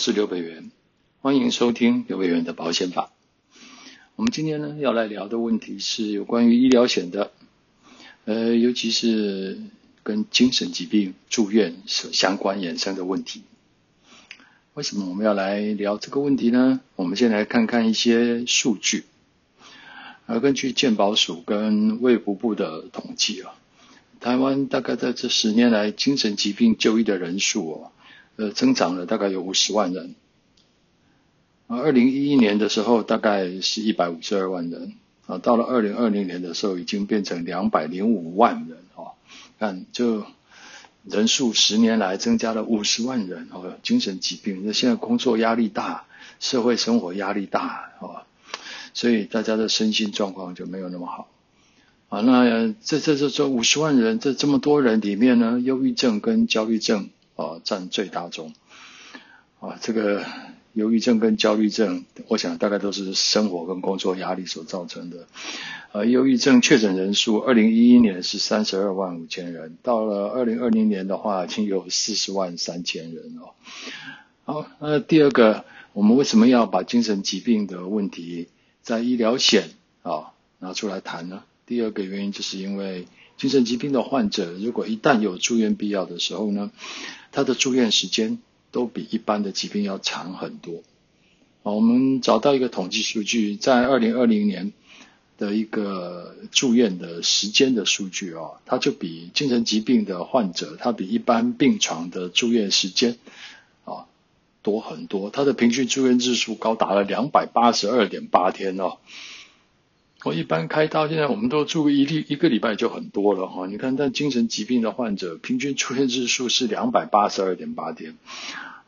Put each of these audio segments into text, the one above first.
是刘北元，欢迎收听刘北元的保险法。我们今天呢要来聊的问题是有关于医疗险的，呃，尤其是跟精神疾病住院相关衍生的问题。为什么我们要来聊这个问题呢？我们先来看看一些数据。而根据健保署跟卫福部的统计啊，台湾大概在这十年来精神疾病就医的人数哦，呃，增长了大概有五十万人。啊二零一一年的时候，大概是一百五十二万人啊，到了二零二零年的时候，已经变成两百零五万人哦。看，就人数十年来增加了五十万人哦，精神疾病。那现在工作压力大，社会生活压力大哦。所以大家的身心状况就没有那么好啊。那这这这这五十万人，这这么多人里面呢，忧郁症跟焦虑症啊占最大宗啊。这个忧郁症跟焦虑症，我想大概都是生活跟工作压力所造成的。呃，忧郁症确诊人数，二零一一年是三十二万五千人，到了二零二零年的话，已经有四十万三千人哦。好，那第二个，我们为什么要把精神疾病的问题在医疗险啊拿出来谈呢？第二个原因就是因为精神疾病的患者，如果一旦有住院必要的时候呢，他的住院时间都比一般的疾病要长很多。啊，我们找到一个统计数据，在二零二零年的一个住院的时间的数据啊，它就比精神疾病的患者，他比一般病床的住院时间啊。多很多，他的平均住院日数高达了两百八十二点八天哦。我一般开刀，现在我们都住一例一个礼拜就很多了哈。你看，但精神疾病的患者平均住院日数是两百八十二点八天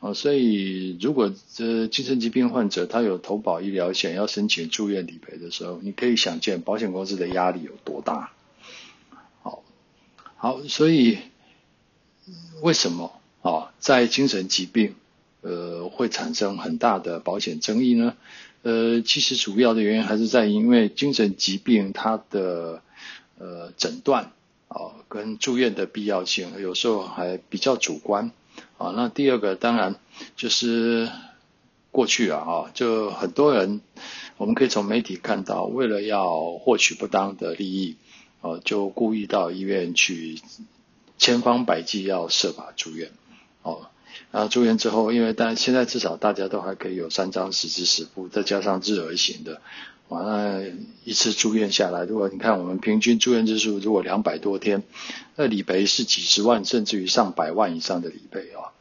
啊。所以，如果这精神疾病患者他有投保医疗险，要申请住院理赔的时候，你可以想见保险公司的压力有多大。好，好，所以为什么啊，在精神疾病呃，会产生很大的保险争议呢？呃，其实主要的原因还是在因为精神疾病它的呃诊断啊跟住院的必要性，有时候还比较主观啊。那第二个当然就是过去啊啊，就很多人我们可以从媒体看到，为了要获取不当的利益，啊，就故意到医院去千方百计要设法住院，啊。住院之后，因为但现在至少大家都还可以有三张十支十付，再加上日额型的，完了，一次住院下来，如果你看我们平均住院日数如果两百多天，那理赔是几十万甚至于上百万以上的理赔啊，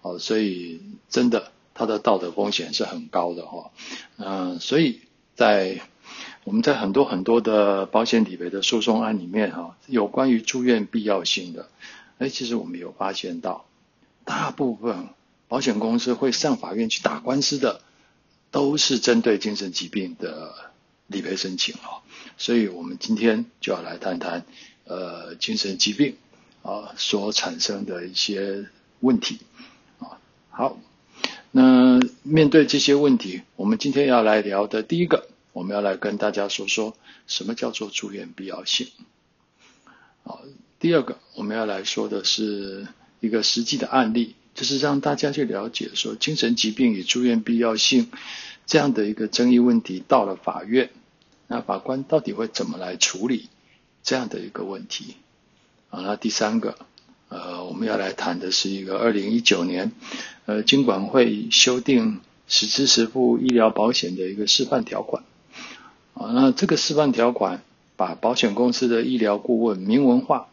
哦，所以真的它的道德风险是很高的哈，嗯，所以在我们在很多很多的保险理赔的诉讼案里面哈，有关于住院必要性的，哎，其实我们有发现到。大部分保险公司会上法院去打官司的，都是针对精神疾病的理赔申请啊，所以我们今天就要来谈谈呃精神疾病啊所产生的一些问题啊。好，那面对这些问题，我们今天要来聊的第一个，我们要来跟大家说说什么叫做住院必要性。好，第二个我们要来说的是。一个实际的案例，就是让大家去了解说精神疾病与住院必要性这样的一个争议问题，到了法院，那法官到底会怎么来处理这样的一个问题？啊，那第三个，呃，我们要来谈的是一个二零一九年，呃，金管会修订实支实付医疗保险的一个示范条款。啊，那这个示范条款把保险公司的医疗顾问明文化。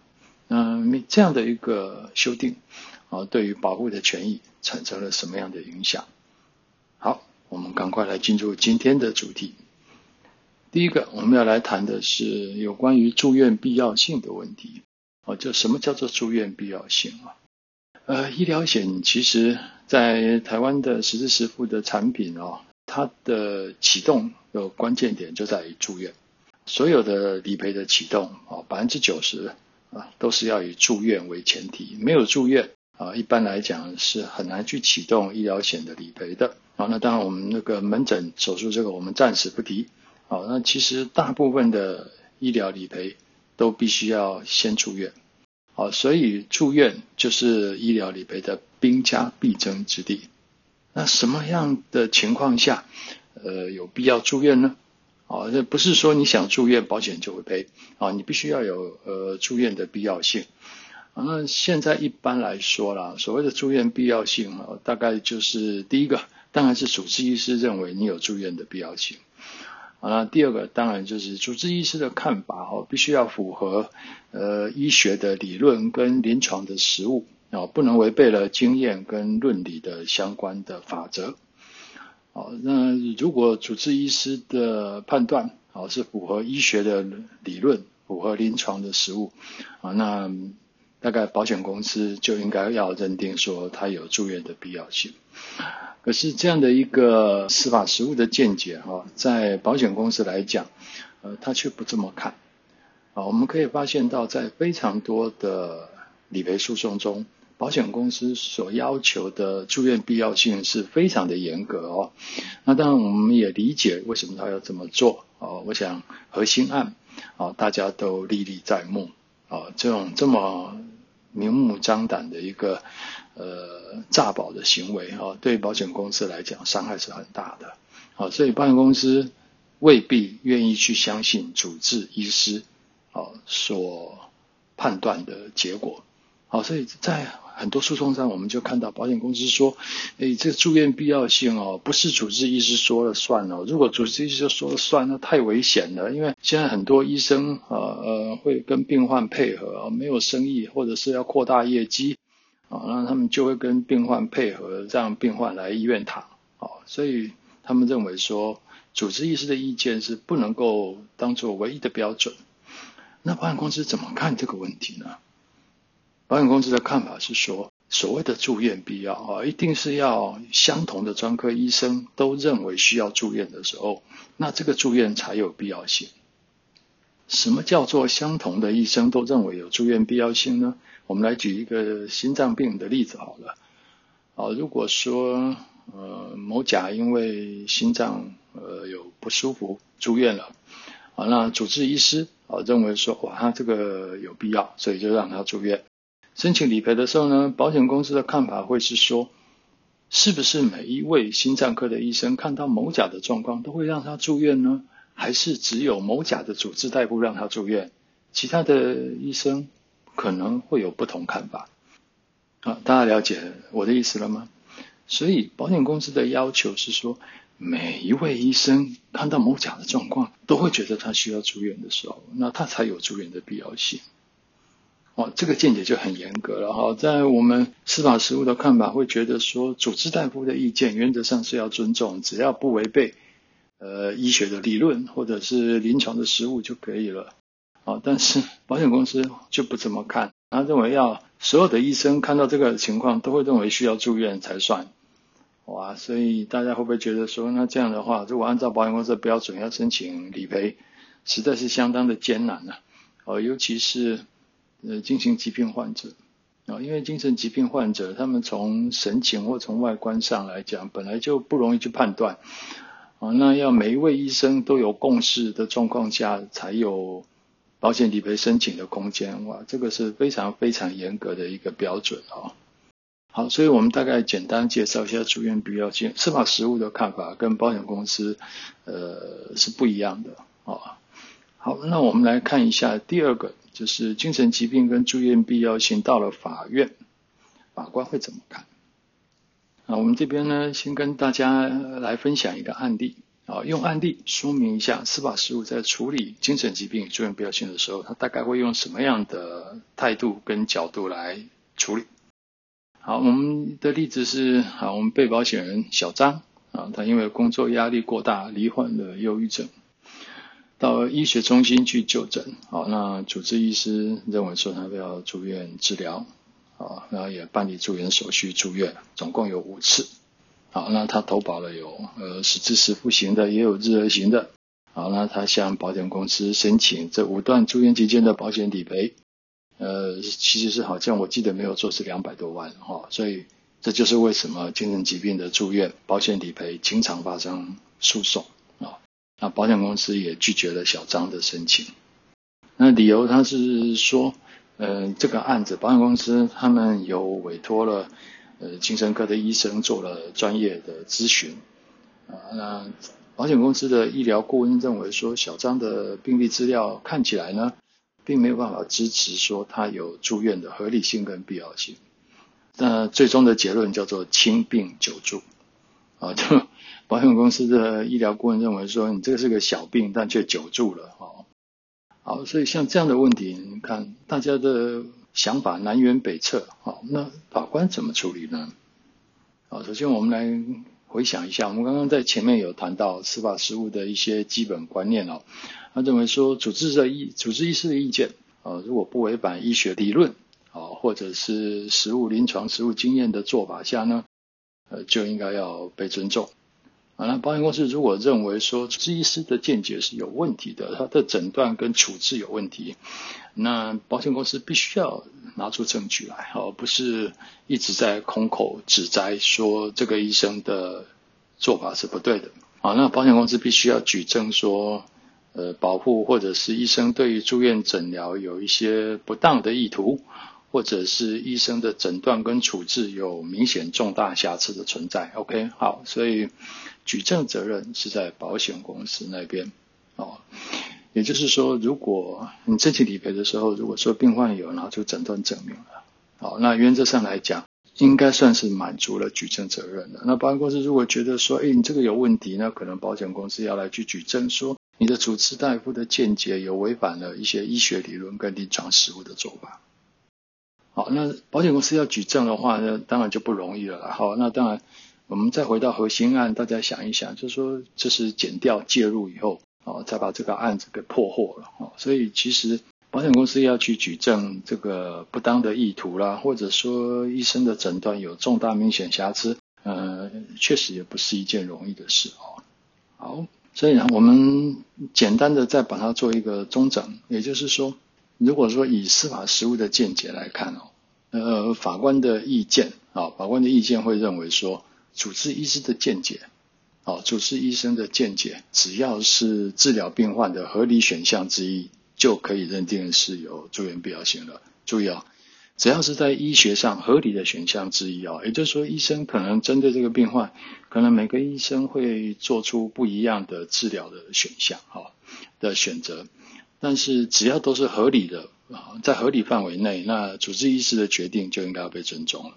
嗯，这样的一个修订啊，对于保护的权益产生了什么样的影响？好，我们赶快来进入今天的主题。第一个，我们要来谈的是有关于住院必要性的问题。哦，就什么叫做住院必要性啊？呃，医疗险其实在台湾的实支实付的产品啊，它的启动的关键点就在于住院。所有的理赔的启动啊，百分之九十。啊，都是要以住院为前提，没有住院啊，一般来讲是很难去启动医疗险的理赔的。啊，那当然我们那个门诊手术这个我们暂时不提。啊，那其实大部分的医疗理赔都必须要先住院。好，所以住院就是医疗理赔的兵家必争之地。那什么样的情况下，呃，有必要住院呢？啊，这不是说你想住院，保险就会赔啊，你必须要有呃住院的必要性。啊，那现在一般来说啦，所谓的住院必要性啊，大概就是第一个，当然是主治医师认为你有住院的必要性。啊，那第二个当然就是主治医师的看法哦，必须要符合呃医学的理论跟临床的实务啊，不能违背了经验跟论理的相关的法则。好，那如果主治医师的判断啊是符合医学的理论，符合临床的实务啊，那大概保险公司就应该要认定说他有住院的必要性。可是这样的一个司法实务的见解哈，在保险公司来讲，呃，他却不这么看。啊，我们可以发现到，在非常多的理赔诉讼中，保险公司所要求的住院必要性是非常的严格哦。那当然，我们也理解为什么他要这么做啊。我想核心案啊，大家都历历在目啊，这种这么明目张胆的一个。呃，诈保的行为哈，对保险公司来讲伤害是很大的，好，所以保险公司未必愿意去相信主治医师啊所判断的结果，好，所以在很多诉讼上，我们就看到保险公司说，诶，这个住院必要性哦，不是主治医师说了算哦，如果主治医师说了算，那太危险了，因为现在很多医生呃呃会跟病患配合，没有生意或者是要扩大业绩。啊，那他们就会跟病患配合，让病患来医院躺。啊，所以他们认为说，主治医师的意见是不能够当做唯一的标准。那保险公司怎么看这个问题呢？保险公司的看法是说，所谓的住院必要啊，一定是要相同的专科医生都认为需要住院的时候，那这个住院才有必要性。什么叫做相同的医生都认为有住院必要性呢？我们来举一个心脏病的例子好了。啊，如果说呃某甲因为心脏呃有不舒服住院了，啊，那主治医师啊认为说哇他这个有必要，所以就让他住院。申请理赔的时候呢，保险公司的看法会是说，是不是每一位心脏科的医生看到某甲的状况都会让他住院呢？还是只有某甲的主治大夫让他住院，其他的医生？可能会有不同看法，啊，大家了解我的意思了吗？所以保险公司的要求是说，每一位医生看到某甲的状况，都会觉得他需要住院的时候，那他才有住院的必要性。哦，这个见解就很严格了哈。在我们司法实务的看法，会觉得说，主治大夫的意见原则上是要尊重，只要不违背呃医学的理论或者是临床的实务就可以了。啊，但是保险公司就不这么看，他认为要所有的医生看到这个情况都会认为需要住院才算，哇，所以大家会不会觉得说，那这样的话，如果按照保险公司的标准要申请理赔，实在是相当的艰难呐，哦，尤其是呃精神疾病患者啊，因为精神疾病患者他们从神情或从外观上来讲，本来就不容易去判断，啊，那要每一位医生都有共识的状况下才有。保险理赔申请的空间，哇，这个是非常非常严格的一个标准哦。好，所以我们大概简单介绍一下住院必要性，司法实务的看法跟保险公司呃是不一样的哦。好，那我们来看一下第二个，就是精神疾病跟住院必要性到了法院，法官会怎么看？啊，我们这边呢，先跟大家来分享一个案例。啊，用案例说明一下司法实务在处理精神疾病住院必要性的时候，他大概会用什么样的态度跟角度来处理。好，我们的例子是，好，我们被保险人小张啊，他因为工作压力过大，罹患了忧郁症，到医学中心去就诊。好，那主治医师认为说他要住院治疗，啊，然后也办理住院手续住院，总共有五次。好，那他投保了有呃是支持付型的，也有日额型的。好，那他向保险公司申请这五段住院期间的保险理赔，呃，其实是好像我记得没有错是两百多万哈、哦，所以这就是为什么精神疾病的住院保险理赔经常发生诉讼、那保险公司也拒绝了小张的申请，那理由他是说，呃，这个案子保险公司他们有委托了。呃精神科的医生做了专业的咨询啊，那保险公司的医疗顾问认为说，小张的病历资料看起来呢，并没有办法支持说他有住院的合理性跟必要性。那最终的结论叫做轻病久住啊，就保险公司的医疗顾问认为说，你这个是个小病，但却久住了啊。好，所以像这样的问题，你看大家的想法南辕北辙。好，那法官怎么处理呢？好，首先我们来回想一下，我们刚刚在前面有谈到司法实务的一些基本观念哦。他认为说，主治的医主治医师的意见啊，如果不违反医学理论啊，或者是实务临床实务经验的做法下呢，呃，就应该要被尊重。啊，那保险公司如果认为说治医师的见解是有问题的，他的诊断跟处置有问题，那保险公司必须要拿出证据来，而不是一直在空口指摘说这个医生的做法是不对的。啊，那保险公司必须要举证说，呃，保护或者是医生对于住院诊疗有一些不当的意图。或者是医生的诊断跟处置有明显重大瑕疵的存在，OK，好，所以举证责任是在保险公司那边，哦，也就是说，如果你申请理赔的时候，如果说病患有拿出诊断证明了，好，那原则上来讲，应该算是满足了举证责任的。那保险公司如果觉得说，哎，你这个有问题，那可能保险公司要来去举证说，你的主治大夫的见解有违反了一些医学理论跟临床实务的做法。好，那保险公司要举证的话呢，当然就不容易了。好，那当然，我们再回到核心案，大家想一想，就是说这是减掉介入以后，哦，再把这个案子给破获了。哦，所以其实保险公司要去举证这个不当的意图啦，或者说医生的诊断有重大明显瑕疵，呃，确实也不是一件容易的事哦。好，所以呢，我们简单的再把它做一个综整，也就是说。如果说以司法实务的见解来看哦，呃，法官的意见啊，法官的意见会认为说，主治医师的见解，啊，主治医生的见解，只要是治疗病患的合理选项之一，就可以认定是有住院必要性了。注意啊，只要是在医学上合理的选项之一啊，也就是说，医生可能针对这个病患，可能每个医生会做出不一样的治疗的选项啊的选择。但是只要都是合理的啊，在合理范围内，那主治医师的决定就应该要被尊重了。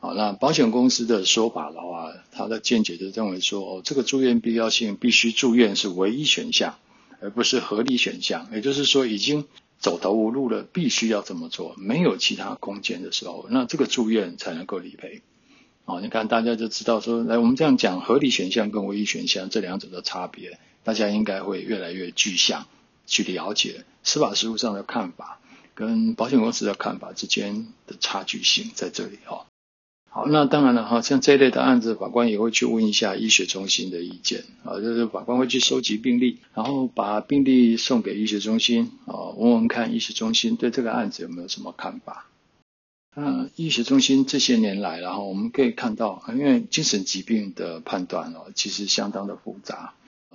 好，那保险公司的说法的话，他的见解就认为说，哦，这个住院必要性必须住院是唯一选项，而不是合理选项。也就是说，已经走投无路了，必须要这么做，没有其他空间的时候，那这个住院才能够理赔。好，你看大家就知道说，来我们这样讲合理选项跟唯一选项这两者的差别，大家应该会越来越具象。去了解司法实务上的看法跟保险公司的看法之间的差距性在这里哈。好，那当然了哈，像这一类的案子，法官也会去问一下医学中心的意见啊，就是法官会去收集病例，然后把病例送给医学中心啊，问问看医学中心对这个案子有没有什么看法。嗯，医学中心这些年来，然后我们可以看到，因为精神疾病的判断哦，其实相当的复杂，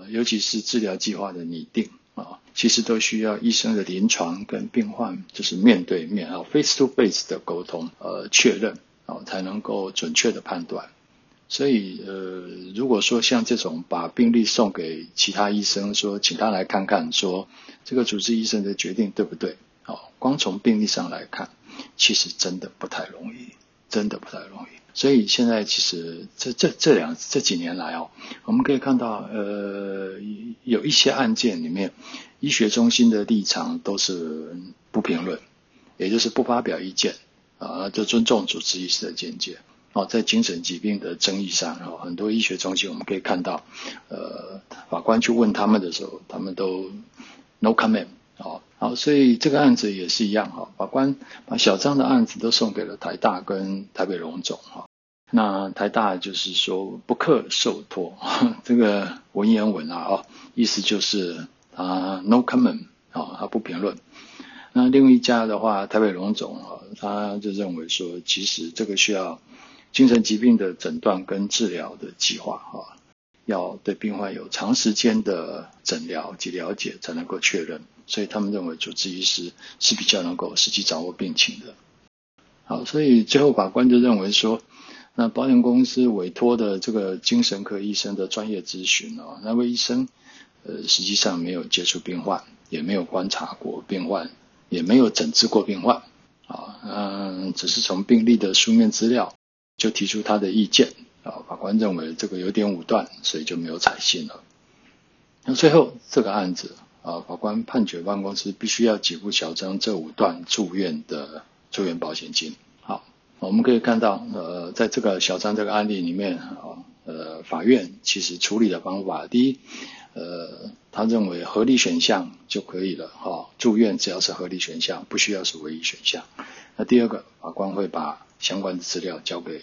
尤其是治疗计划的拟定。其实都需要医生的临床跟病患就是面对面啊，face to face 的沟通，呃，确认啊，才能够准确的判断。所以，呃，如果说像这种把病历送给其他医生，说请他来看看，说这个主治医生的决定对不对？哦，光从病例上来看，其实真的不太容易，真的不太容易。所以现在其实这这这两这几年来哦，我们可以看到，呃，有一些案件里面，医学中心的立场都是不评论，也就是不发表意见啊，就尊重主治医师的见解。哦，在精神疾病的争议上，哦，很多医学中心我们可以看到，呃，法官去问他们的时候，他们都 no comment。好，好，所以这个案子也是一样哈。法官把小张的案子都送给了台大跟台北荣总哈。那台大就是说不克受托，这个文言文啊，哦，意思就是啊 no comment 啊，他不评论。那另外一家的话，台北荣总啊，他就认为说，其实这个需要精神疾病的诊断跟治疗的计划哈，要对病患有长时间的诊疗及了解才能够确认。所以他们认为主治医师是比较能够实际掌握病情的。好，所以最后法官就认为说，那保险公司委托的这个精神科医生的专业咨询哦，那位医生呃实际上没有接触病患，也没有观察过病患，也没有诊治过病患，啊，嗯，只是从病历的书面资料就提出他的意见，啊，法官认为这个有点武断，所以就没有采信了。那最后这个案子啊，法官判决保险公司必须要给付小张这五段住院的住院保险金。我们可以看到，呃，在这个小张这个案例里面啊，呃，法院其实处理的方法，第一，呃，他认为合理选项就可以了，哈，住院只要是合理选项，不需要是唯一选项。那第二个，法官会把相关的资料交给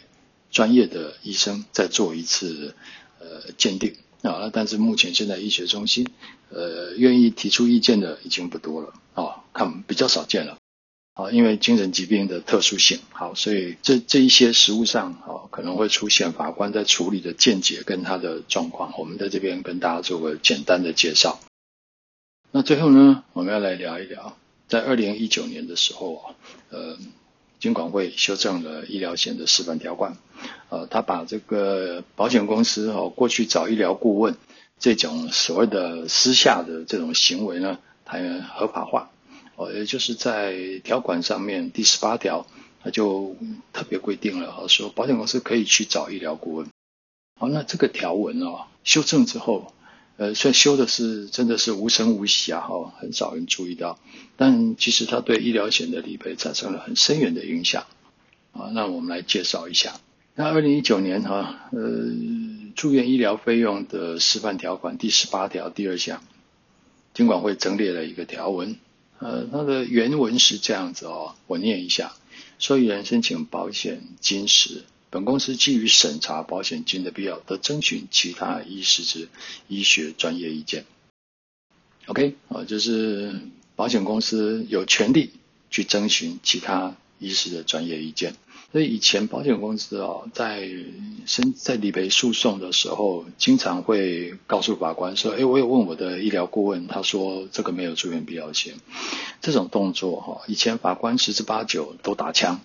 专业的医生再做一次呃鉴定。啊，但是目前现在医学中心，呃，愿意提出意见的已经不多了，啊，看比较少见了，啊，因为精神疾病的特殊性，好，所以这这一些实务上，哦，可能会出现法官在处理的见解跟他的状况，我们在这边跟大家做个简单的介绍。那最后呢，我们要来聊一聊，在二零一九年的时候啊，呃。金管会修正了医疗险的示范条款，呃，他把这个保险公司哦过去找医疗顾问这种所谓的私下的这种行为呢，它合法化，哦，也就是在条款上面第十八条，它就特别规定了，说保险公司可以去找医疗顾问。好，那这个条文哦修正之后。呃，虽然修的是真的是无声无息啊，哈，很少人注意到，但其实它对医疗险的理赔产生了很深远的影响啊。那我们来介绍一下，那二零一九年哈，呃，住院医疗费用的示范条款第十八条第二项，金管会增列了一个条文，呃，它的原文是这样子哦，我念一下：受益人申请保险金时。本公司基于审查保险金的必要，得征询其他医师之医学专业意见。OK，啊，就是保险公司有权利去征询其他医师的专业意见。所以以前保险公司啊，在申在理赔诉讼的时候，经常会告诉法官说：“哎，我有问我的医疗顾问，他说这个没有住院必要性。”这种动作哈，以前法官十之八九都打枪。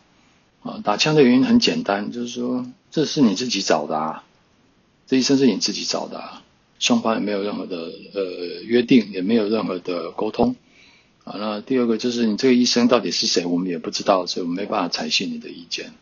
啊，打枪的原因很简单，就是说这是你自己找的啊，这医生是你自己找的啊，双方也没有任何的呃约定，也没有任何的沟通啊。那第二个就是你这个医生到底是谁，我们也不知道，所以我们没办法采信你的意见。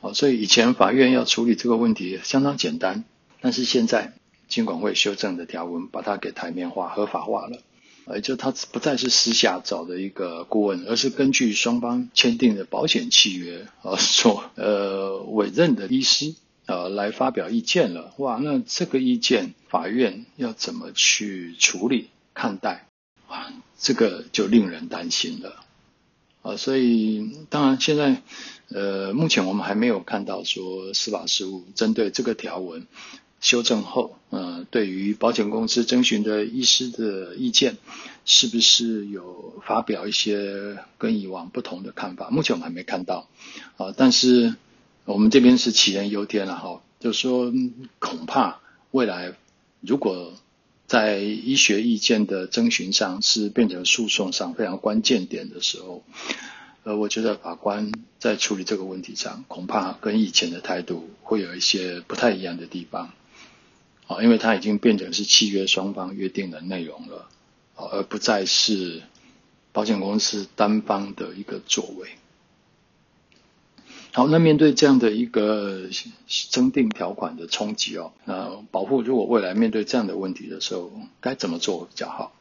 好，所以以前法院要处理这个问题相当简单，但是现在经管会修正的条文把它给台面化、合法化了。呃，就他不再是私下找的一个顾问，而是根据双方签订的保险契约啊所呃委任的医师啊来发表意见了。哇，那这个意见法院要怎么去处理看待？哇，这个就令人担心了啊。所以当然现在呃目前我们还没有看到说司法实务针对这个条文。修正后，呃，对于保险公司征询的医师的意见，是不是有发表一些跟以往不同的看法？目前我们还没看到，啊，但是我们这边是杞人忧天了哈，就是说恐怕未来如果在医学意见的征询上是变成诉讼上非常关键点的时候，呃，我觉得法官在处理这个问题上，恐怕跟以前的态度会有一些不太一样的地方。啊，因为它已经变成是契约双方约定的内容了，而不再是保险公司单方的一个作为。好，那面对这样的一个增订条款的冲击哦，那保护如果未来面对这样的问题的时候，该怎么做比较好？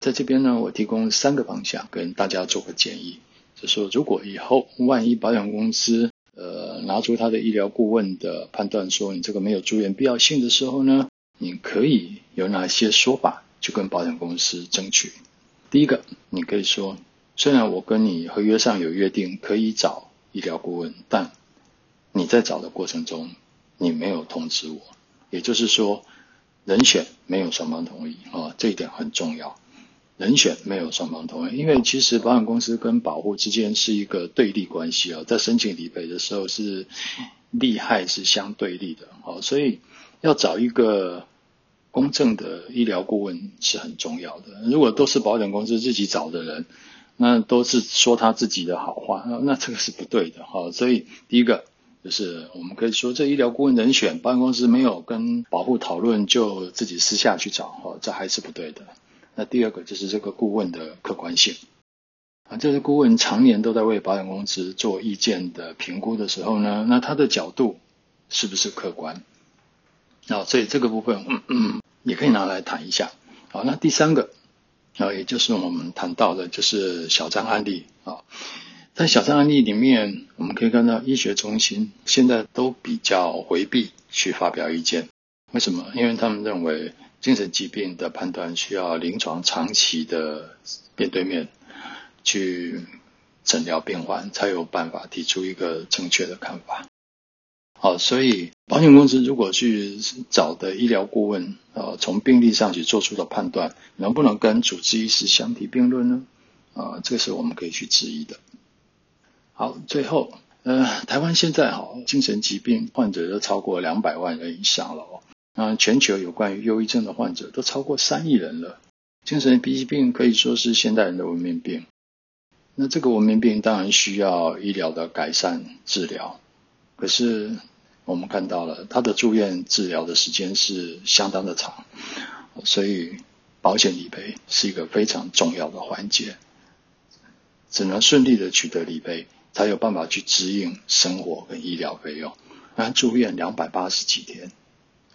在这边呢，我提供三个方向跟大家做个建议，就说如果以后万一保险公司呃，拿出他的医疗顾问的判断说你这个没有住院必要性的时候呢，你可以有哪些说法去跟保险公司争取？第一个，你可以说，虽然我跟你合约上有约定可以找医疗顾问，但你在找的过程中你没有通知我，也就是说，人选没有双方同意啊，这一点很重要。人选没有双方同意，因为其实保险公司跟保户之间是一个对立关系啊，在申请理赔的时候是利害是相对立的，所以要找一个公正的医疗顾问是很重要的。如果都是保险公司自己找的人，那都是说他自己的好话，那那这个是不对的哈。所以第一个就是我们可以说，这医疗顾问人选，保险公司没有跟保护讨论就自己私下去找哈，这还是不对的。那第二个就是这个顾问的客观性啊，这个顾问常年都在为保险公司做意见的评估的时候呢，那他的角度是不是客观？啊，所以这个部分嗯嗯也可以拿来谈一下。好，那第三个啊，也就是我们谈到的，就是小张案例啊。在小张案例里面，我们可以看到医学中心现在都比较回避去发表意见，为什么？因为他们认为。精神疾病的判断需要临床长期的面对面去诊疗病患，才有办法提出一个正确的看法。好，所以保险公司如果去找的医疗顾问，呃，从病例上去做出的判断，能不能跟主治医师相提并论呢？啊，这个是我们可以去质疑的。好，最后，呃，台湾现在哈精神疾病患者都超过两百万人以上了哦。啊，全球有关于忧郁症的患者都超过三亿人了。精神疾病可以说是现代人的文明病。那这个文明病当然需要医疗的改善治疗，可是我们看到了他的住院治疗的时间是相当的长，所以保险理赔是一个非常重要的环节。只能顺利的取得理赔，才有办法去支应生活跟医疗费用。那住院两百八十几天。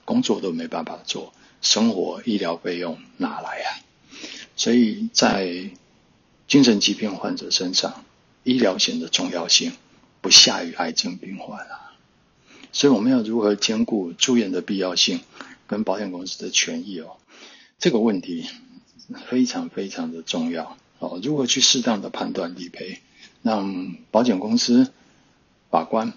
工作都没办法做，生活医疗费用哪来啊？所以在精神疾病患者身上，医疗险的重要性不下于癌症病患啊。所以我们要如何兼顾住院的必要性跟保险公司的权益哦？这个问题非常非常的重要哦。如何去适当的判断理赔，让保险公司法官，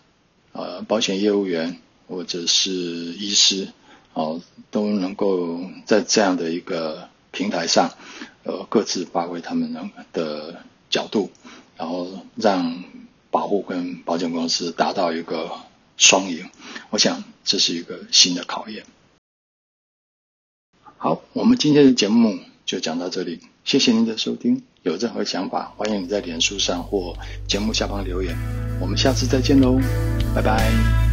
呃，保险业务员或者是医师。哦，都能够在这样的一个平台上，呃，各自发挥他们能的角度，然后让保护跟保险公司达到一个双赢。我想这是一个新的考验。好，我们今天的节目就讲到这里，谢谢您的收听。有任何想法，欢迎你在脸书上或节目下方留言。我们下次再见喽，拜拜。